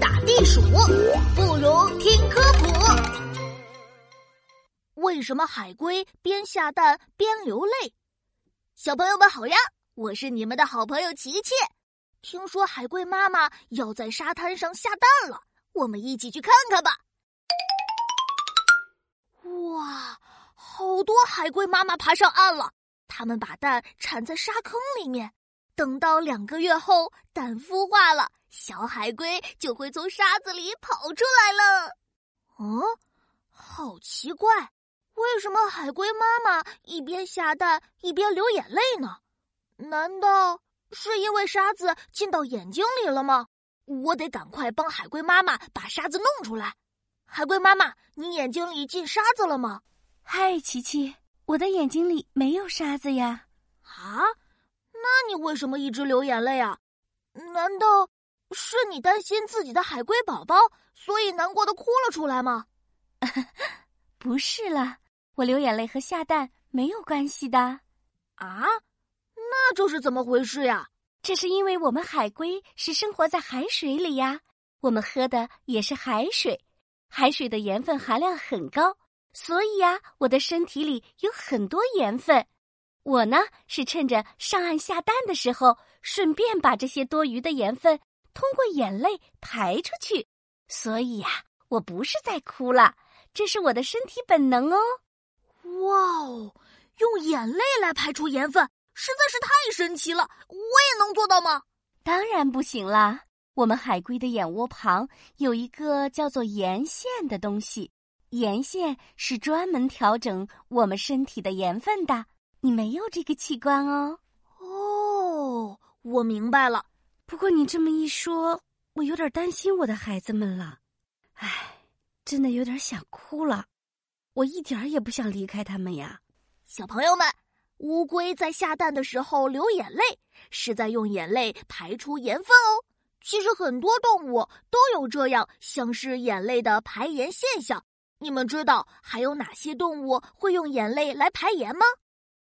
打地鼠，不如听科普。为什么海龟边下蛋边流泪？小朋友们好呀，我是你们的好朋友琪琪。听说海龟妈妈要在沙滩上下蛋了，我们一起去看看吧。哇，好多海龟妈妈爬上岸了，它们把蛋产在沙坑里面。等到两个月后，蛋孵化了，小海龟就会从沙子里跑出来了。嗯，好奇怪，为什么海龟妈妈一边下蛋一边流眼泪呢？难道是因为沙子进到眼睛里了吗？我得赶快帮海龟妈妈把沙子弄出来。海龟妈妈，你眼睛里进沙子了吗？嗨，琪琪，我的眼睛里没有沙子呀。啊？那你为什么一直流眼泪啊？难道是你担心自己的海龟宝宝，所以难过的哭了出来吗？不是啦，我流眼泪和下蛋没有关系的。啊？那这是怎么回事呀？这是因为我们海龟是生活在海水里呀，我们喝的也是海水，海水的盐分含量很高，所以呀，我的身体里有很多盐分。我呢是趁着上岸下蛋的时候，顺便把这些多余的盐分通过眼泪排出去，所以呀，我不是在哭了，这是我的身体本能哦。哇哦，用眼泪来排出盐分，实在是太神奇了！我也能做到吗？当然不行啦！我们海龟的眼窝旁有一个叫做盐腺的东西，盐腺是专门调整我们身体的盐分的。你没有这个器官哦。哦，我明白了。不过你这么一说，我有点担心我的孩子们了。唉，真的有点想哭了。我一点儿也不想离开他们呀。小朋友们，乌龟在下蛋的时候流眼泪，是在用眼泪排出盐分哦。其实很多动物都有这样像是眼泪的排盐现象。你们知道还有哪些动物会用眼泪来排盐吗？